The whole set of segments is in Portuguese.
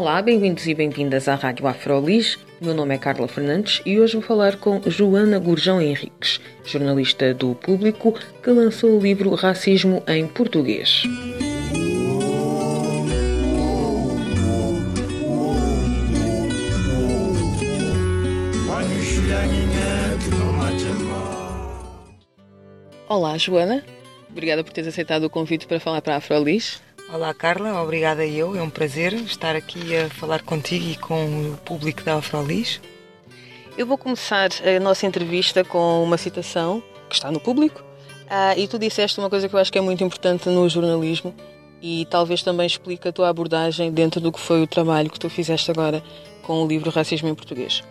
Olá, bem-vindos e bem-vindas à Rádio Afrolis. Meu nome é Carla Fernandes e hoje vou falar com Joana Gurjão Henriques, jornalista do Público, que lançou o livro Racismo em Português. Olá, Joana. Obrigada por teres aceitado o convite para falar para a Afrolis. Olá Carla, obrigada eu, é um prazer estar aqui a falar contigo e com o público da Afrolis. Eu vou começar a nossa entrevista com uma citação que está no público ah, e tu disseste uma coisa que eu acho que é muito importante no jornalismo e talvez também explique a tua abordagem dentro do que foi o trabalho que tu fizeste agora com o livro Racismo em Português.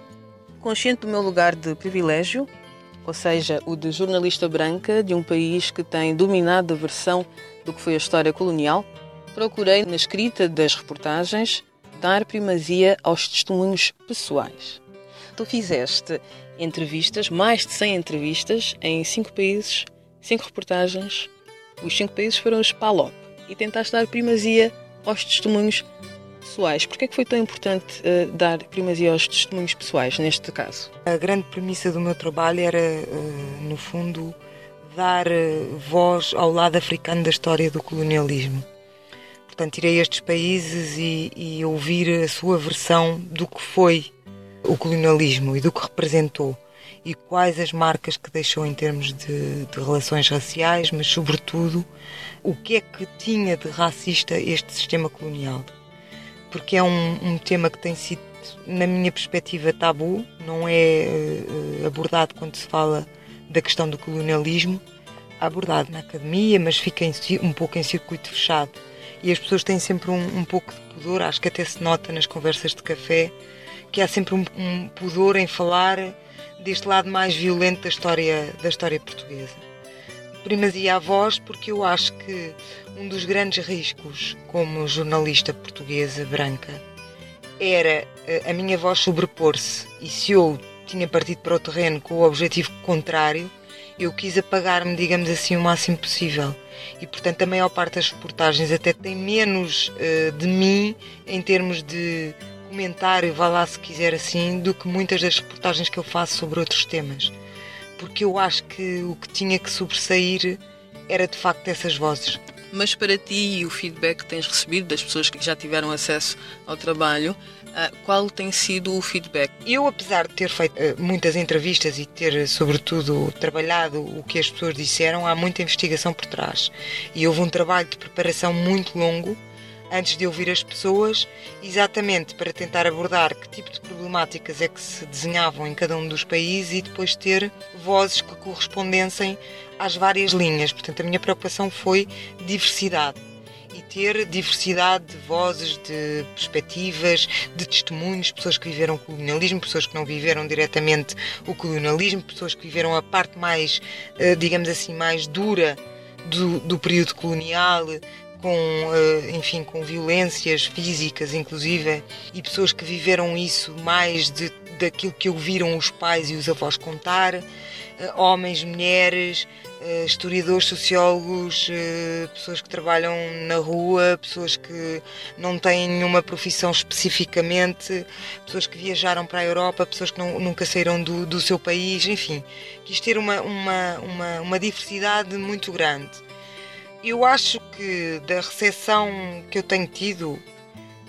Consciente do meu lugar de privilégio, ou seja, o de jornalista branca de um país que tem dominado a versão do que foi a história colonial, procurei, na escrita das reportagens, dar primazia aos testemunhos pessoais. Tu fizeste entrevistas, mais de 100 entrevistas, em cinco países, cinco reportagens. Os cinco países foram os PALOP e tentaste dar primazia aos testemunhos pessoais. Por que é que foi tão importante uh, dar primazia aos testemunhos pessoais neste caso? A grande premissa do meu trabalho era, uh, no fundo, dar uh, voz ao lado africano da história do colonialismo. Portanto, irei a estes países e, e ouvir a sua versão do que foi o colonialismo e do que representou e quais as marcas que deixou em termos de, de, relações raciais, mas sobretudo o que é que tinha de racista este sistema colonial. Porque é um, um tema que tem sido, na minha perspectiva, tabu, não é uh, abordado quando se fala da questão do colonialismo, abordado na academia, mas fica em, um pouco em circuito fechado e as pessoas têm sempre um, um, pouco de pudor, acho que até se nota nas conversas de café, que há sempre um, um pudor em falar deste lado mais violento da história, da história portuguesa. Primazia a voz, porque eu acho que um dos grandes riscos como jornalista portuguesa branca era eh, a minha voz sobrepor-se e se eu tinha partido para o terreno com o objetivo contrário, eu quis apagar-me, digamos assim, o máximo possível. E, portanto, a maior parte das reportagens até tem menos uh, de mim em termos de comentário, vá lá se quiser assim, do que muitas das reportagens que eu faço sobre outros temas. Porque eu acho que o que tinha que sobressair era de facto essas vozes. Mas para ti e o feedback que tens recebido das pessoas que já tiveram acesso ao trabalho, ah, qual tem sido o feedback? Eu, apesar de ter feito uh, muitas entrevistas e ter, sobretudo, trabalhado o que as pessoas disseram, há muita investigação por trás. E houve um trabalho de preparação muito longo antes de ouvir as pessoas, exatamente para tentar abordar que tipo de problemáticas é que se desenhavam em cada um dos países e depois ter vozes que correspondessem às várias linhas. Portanto, a minha preocupação foi diversidade e ter diversidade de vozes, de perspectivas, de testemunhos, pessoas que viveram o colonialismo, pessoas que não viveram diretamente o colonialismo, pessoas que viveram a parte mais, eh, digamos assim, mais dura do, do período colonial, com, eh, enfim, com violências físicas, inclusive, e pessoas que viveram isso mais de, daquilo que ouviram os pais e os avós contar, eh, homens, mulheres, uh, historiadores, sociólogos, pessoas que trabalham na rua, pessoas que não têm nenhuma profissão especificamente, pessoas que viajaram para a Europa, pessoas que não, nunca saíram do, do seu país, enfim, quis ter uma, uma, uma, uma diversidade muito grande. Eu acho que da recepção que eu tenho tido,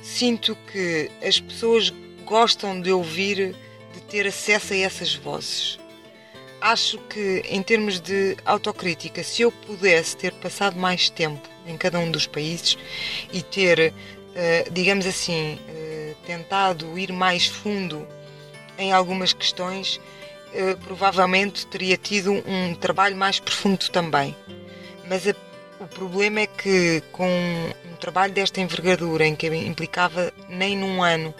sinto que as pessoas gostam de ouvir, de ter acesso a essas vozes acho que, em termos de autocrítica, se eu pudesse ter passado mais tempo em cada um dos países e ter, uh, digamos assim, uh, tentado ir mais fundo em algumas questões, uh, provavelmente teria tido um trabalho mais profundo também. Mas a O problema é que com um trabalho desta envergadura, em que implicava nem num ano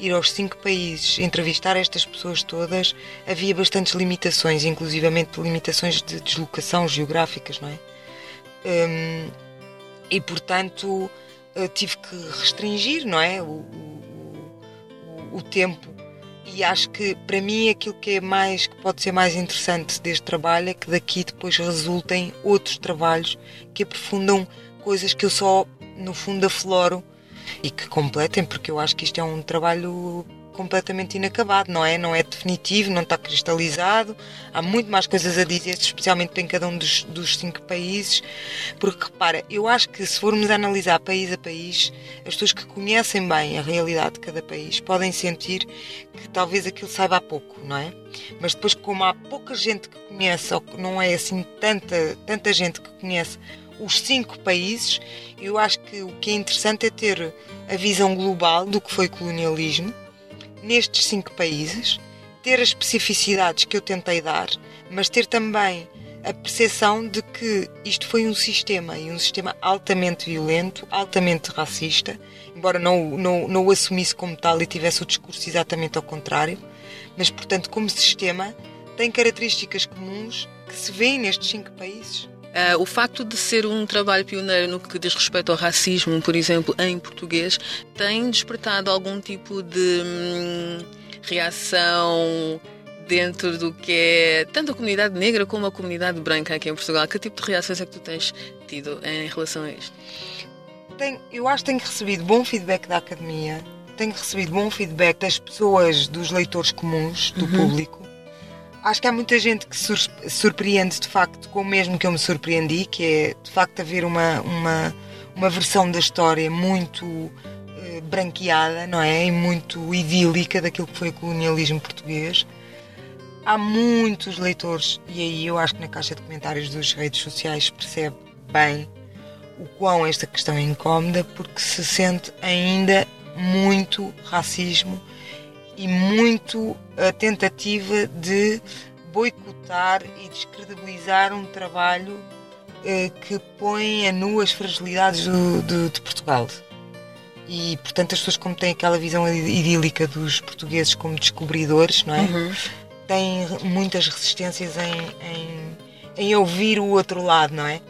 ir aos cinco países, entrevistar estas pessoas todas, havia bastantes limitações, inclusivamente limitações de deslocação geográficas, não é? Hum, e portanto eh, tive que restringir, não é? O, o, o, o tempo e acho que para mim aquilo que é mais que pode ser mais interessante deste trabalho é que daqui depois resultem outros trabalhos que aprofundam coisas que eu só no fundo afloro e que completem porque eu acho que isto é um trabalho completamente inacabado, não é? Não é definitivo, não está cristalizado. Há muito mais coisas a dizer, especialmente em cada um dos, dos cinco países. Porque repara, eu acho que se formos analisar país a país, as pessoas que conhecem bem a realidade de cada país podem sentir que talvez aquilo saiba há pouco, não é? Mas depois, como há pouca gente que conhece, ou que não é assim tanta, tanta gente que conhece os cinco países, eu acho que o que é interessante é ter a visão global do que foi colonialismo nestes cinco países, ter as especificidades que eu tentei dar, mas ter também a percepção de que isto foi um sistema e um sistema altamente violento, altamente racista, embora não, não, não o assumisse como tal e tivesse o discurso exatamente ao contrário, mas portanto, como sistema, tem características comuns que se vêem nestes cinco países. Uh, o facto de ser um trabalho pioneiro no que diz respeito ao racismo, por exemplo, em português, tem despertado algum tipo de hum, reação dentro do que é tanto a comunidade negra como a comunidade branca aqui em Portugal? Que tipo de reações é que tu tens tido em relação a isto? Tenho, eu acho que tenho recebido bom feedback da academia, tenho recebido bom feedback das pessoas, dos leitores comuns, do uhum. público acho que há muita gente que se surpreende de facto com o mesmo que eu me surpreendi, que é de facto haver uma, uma, uma versão da história muito eh, branqueada, não é? E muito idílica daquilo que foi o colonialismo português. Há muitos leitores, e aí eu acho que na caixa de comentários das redes sociais percebe bem o quão esta questão é incómoda, porque se sente ainda muito racismo e muito a tentativa de boicotar e descredibilizar um trabalho eh, que põe a nu as fragilidades do, do, de Portugal. E, portanto, as pessoas, como têm aquela visão idílica dos portugueses como descobridores, não é? Uhum. Têm muitas resistências em, em, em ouvir o outro lado, não é?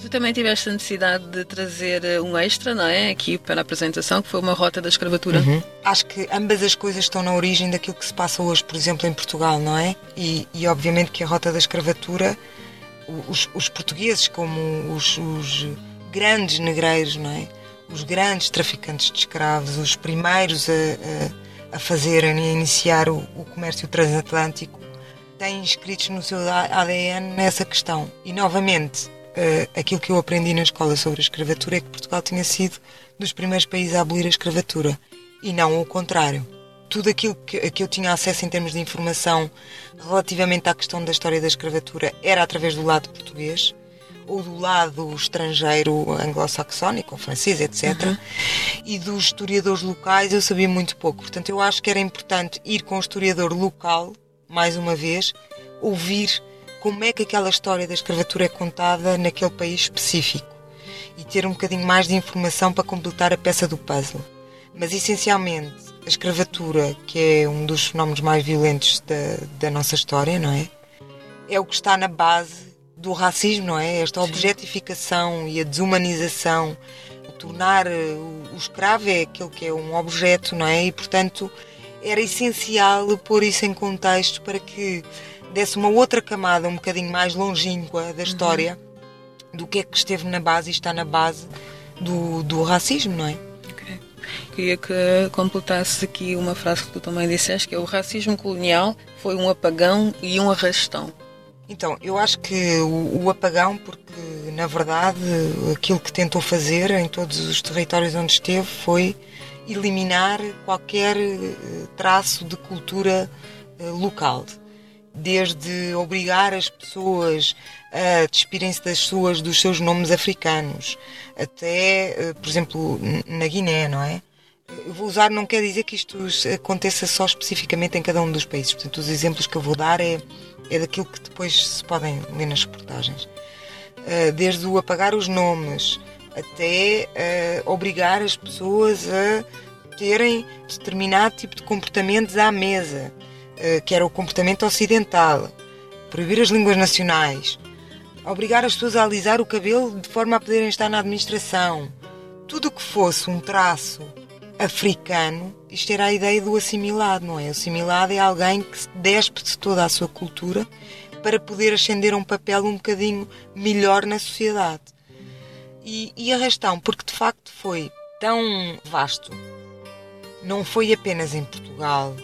Tu também tiveste a necessidade de trazer eh, um extra, não é? Aqui para a apresentação, que foi uma rota da escravatura. Uhum. Acho que ambas as coisas estão na origem daquilo que se passa hoje, por exemplo, em Portugal, não é? E, e obviamente que a rota da escravatura, os, os portugueses, como os, os grandes negreiros, não é? Os grandes traficantes de escravos, os primeiros a, a, a fazerem e a iniciar o, o comércio transatlântico, têm inscritos no seu ADN nessa questão. E novamente, uh, aquilo que eu aprendi na escola sobre a escravatura é que Portugal tinha sido dos primeiros países a abolir a escravatura e não o contrário. Tudo aquilo que, que eu tinha acesso em termos de informação relativamente à questão da história da escravatura era através do lado português ou do lado estrangeiro anglo-saxónico, ou francês, etc. Uhum. E dos historiadores locais eu sabia muito pouco. Portanto, eu acho que era importante ir com o historiador local, mais uma vez, ouvir como é que aquela história da escravatura é contada naquele país específico e ter um bocadinho mais de informação para completar a peça do puzzle. Mas essencialmente a escravatura, que é um dos fenómenos mais violentos da, da nossa história, não é? É o que está na base do racismo, não é? Esta objetificação e a desumanização, tornar eh, o escravo é aquele que é um objeto, não é? E portanto era essencial pôr isso em contexto para que desse uma outra camada um bocadinho mais longínqua da história uhum. do que é que esteve na base e está na base do, do racismo, não é? Okay. Queria que completasse aqui uma frase que tu também disseste, que é o racismo colonial foi um apagão e um arrastão. Então, eu acho que o, o, apagão, porque na verdade aquilo que tentou fazer em todos os territórios onde esteve foi eliminar qualquer eh, traço de cultura eh, local desde obrigar as pessoas a despirem-se das suas, dos seus nomes africanos, até, eh, por exemplo, na Guiné, não é? Eu vou usar, não quer dizer que isto aconteça só especificamente em cada um dos países. Portanto, os exemplos que eu vou dar é, é daquilo que depois se podem ler nas reportagens. uh, desde o apagar os nomes até uh, obrigar as pessoas a terem determinado tipo de comportamentos à mesa, que era o comportamento ocidental, proibir as línguas nacionais, obrigar as pessoas a alisar o cabelo de forma a poderem estar na administração. Tudo o que fosse um traço africano, isto era a ideia do assimilado, não é? O assimilado é alguém que se despe de toda a sua cultura para poder ascender a um papel um bocadinho melhor na sociedade. E, e arrastão, porque de facto foi tão vasto. Não foi apenas em Portugal,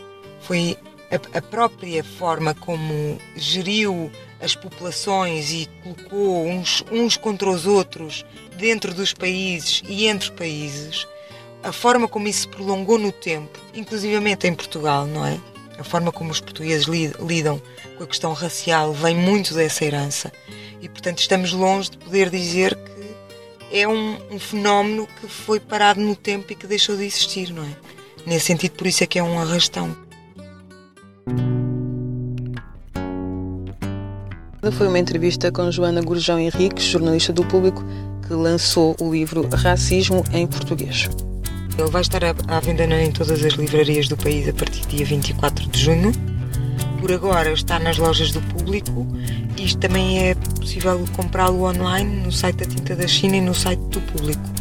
foi a, a própria forma como geriu as populações e colocou uns, uns contra os outros dentro dos países e entre países, a forma como isso se prolongou no tempo, inclusivamente em Portugal, não é? A forma como os portugueses lidam com a questão racial vem muito dessa herança. E, portanto, estamos longe de poder dizer que é um, um fenómeno que foi parado no tempo e que deixou de existir, não é? Nesse sentido, por isso é que é um arrastão. Foi uma entrevista com Joana Gurjão Henriques, jornalista do Público, que lançou o livro Racismo em Português. Ele vai estar à venda em todas as livrarias do país a partir do dia 24 de junho. Por agora está nas lojas do público. Isto também é possível comprá-lo online no site da Tinta da China e no site do público.